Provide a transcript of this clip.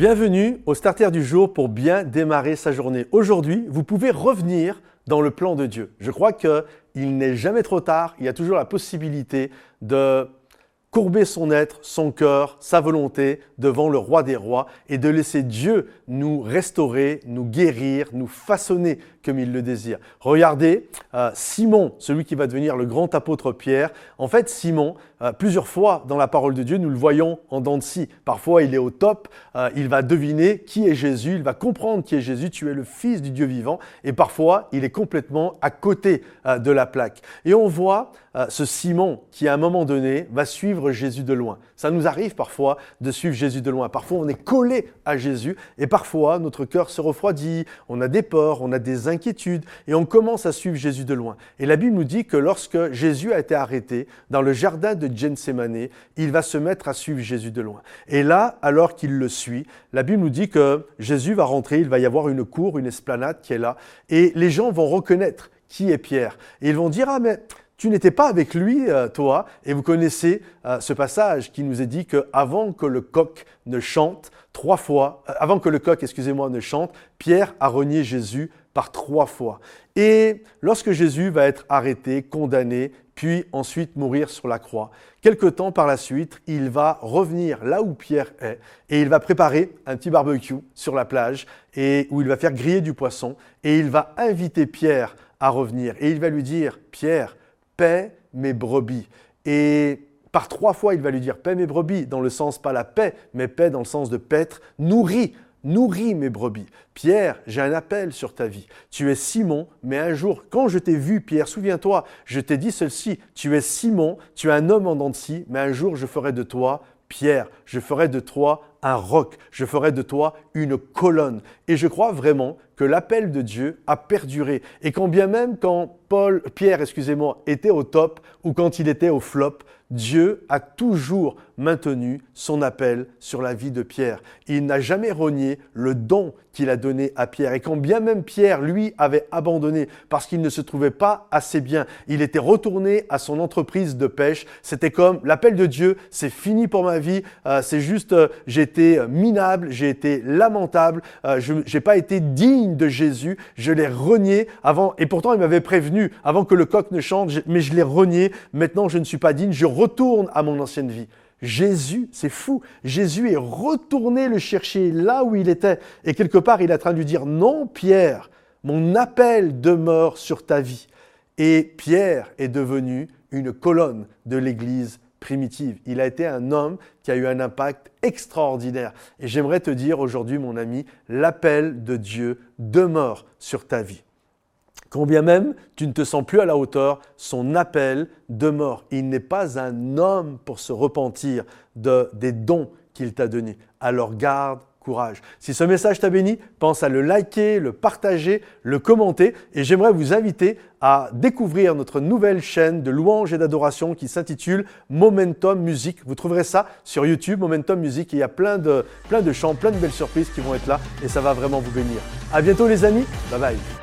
Bienvenue au Starter du jour pour bien démarrer sa journée. Aujourd'hui, vous pouvez revenir dans le plan de Dieu. Je crois qu'il n'est jamais trop tard, il y a toujours la possibilité de courber son être, son cœur, sa volonté devant le roi des rois et de laisser Dieu nous restaurer, nous guérir, nous façonner comme il le désire. Regardez, euh, Simon, celui qui va devenir le grand apôtre Pierre, en fait Simon, euh, plusieurs fois dans la parole de Dieu, nous le voyons en dents de scie. Parfois il est au top, euh, il va deviner qui est Jésus, il va comprendre qui est Jésus, tu es le Fils du Dieu vivant, et parfois il est complètement à côté de la plaque. Et on voit ce Simon qui à un moment donné va suivre Jésus de loin. Ça nous arrive parfois de suivre Jésus de loin. Parfois on est collé à Jésus et parfois notre cœur se refroidit, on a des peurs, on a des inquiétudes et on commence à suivre Jésus de loin. Et la Bible nous dit que lorsque Jésus a été arrêté dans le jardin de Gethsemane, il va se mettre à suivre Jésus de loin. Et là, alors qu'il le suit, la Bible nous dit que Jésus va rentrer, il va y avoir une cour, une esplanade qui est là, et les gens vont reconnaître qui est Pierre. Et ils vont dire, ah mais tu n'étais pas avec lui, euh, toi, et vous connaissez euh, ce passage qui nous est dit que avant que le coq ne chante trois fois, euh, avant que le coq, excusez-moi, ne chante, Pierre a renié Jésus par trois fois. Et lorsque Jésus va être arrêté, condamné, puis ensuite mourir sur la croix, quelque temps par la suite, il va revenir là où Pierre est et il va préparer un petit barbecue sur la plage et où il va faire griller du poisson et il va inviter Pierre à revenir et il va lui dire Pierre, paix mes brebis. Et par trois fois, il va lui dire paix mes brebis, dans le sens pas la paix, mais paix dans le sens de paître, nourris, nourris mes brebis. Pierre, j'ai un appel sur ta vie. Tu es Simon, mais un jour, quand je t'ai vu, Pierre, souviens-toi, je t'ai dit ceci, tu es Simon, tu es un homme en dents mais un jour je ferai de toi Pierre, je ferai de toi un roc, je ferai de toi une colonne. Et je crois vraiment que l'appel de Dieu a perduré. Et quand bien même quand Paul, Pierre, excusez-moi, était au top ou quand il était au flop, Dieu a toujours maintenu son appel sur la vie de Pierre. Il n'a jamais renié le don qu'il a donné à Pierre. Et quand bien même Pierre, lui, avait abandonné parce qu'il ne se trouvait pas assez bien, il était retourné à son entreprise de pêche. C'était comme l'appel de Dieu, c'est fini pour ma vie, euh, c'est juste, euh, j'ai été minable, j'ai été lamentable, euh, je n'ai pas été digne de Jésus, je l'ai renié avant, et pourtant il m'avait prévenu avant que le coq ne chante, mais je l'ai renié, maintenant je ne suis pas digne, je retourne à mon ancienne vie. Jésus, c'est fou, Jésus est retourné le chercher là où il était. Et quelque part, il est en train de lui dire, non Pierre, mon appel demeure sur ta vie. Et Pierre est devenu une colonne de l'Église primitive. Il a été un homme qui a eu un impact extraordinaire. Et j'aimerais te dire aujourd'hui, mon ami, l'appel de Dieu demeure sur ta vie. Combien même tu ne te sens plus à la hauteur, son appel demeure. Il n'est pas un homme pour se repentir de, des dons qu'il t'a donnés. Alors garde courage. Si ce message t'a béni, pense à le liker, le partager, le commenter et j'aimerais vous inviter à découvrir notre nouvelle chaîne de louanges et d'adoration qui s'intitule Momentum Music. Vous trouverez ça sur YouTube, Momentum Music, il y a plein de, plein de chants, plein de belles surprises qui vont être là et ça va vraiment vous bénir. À bientôt les amis, bye bye.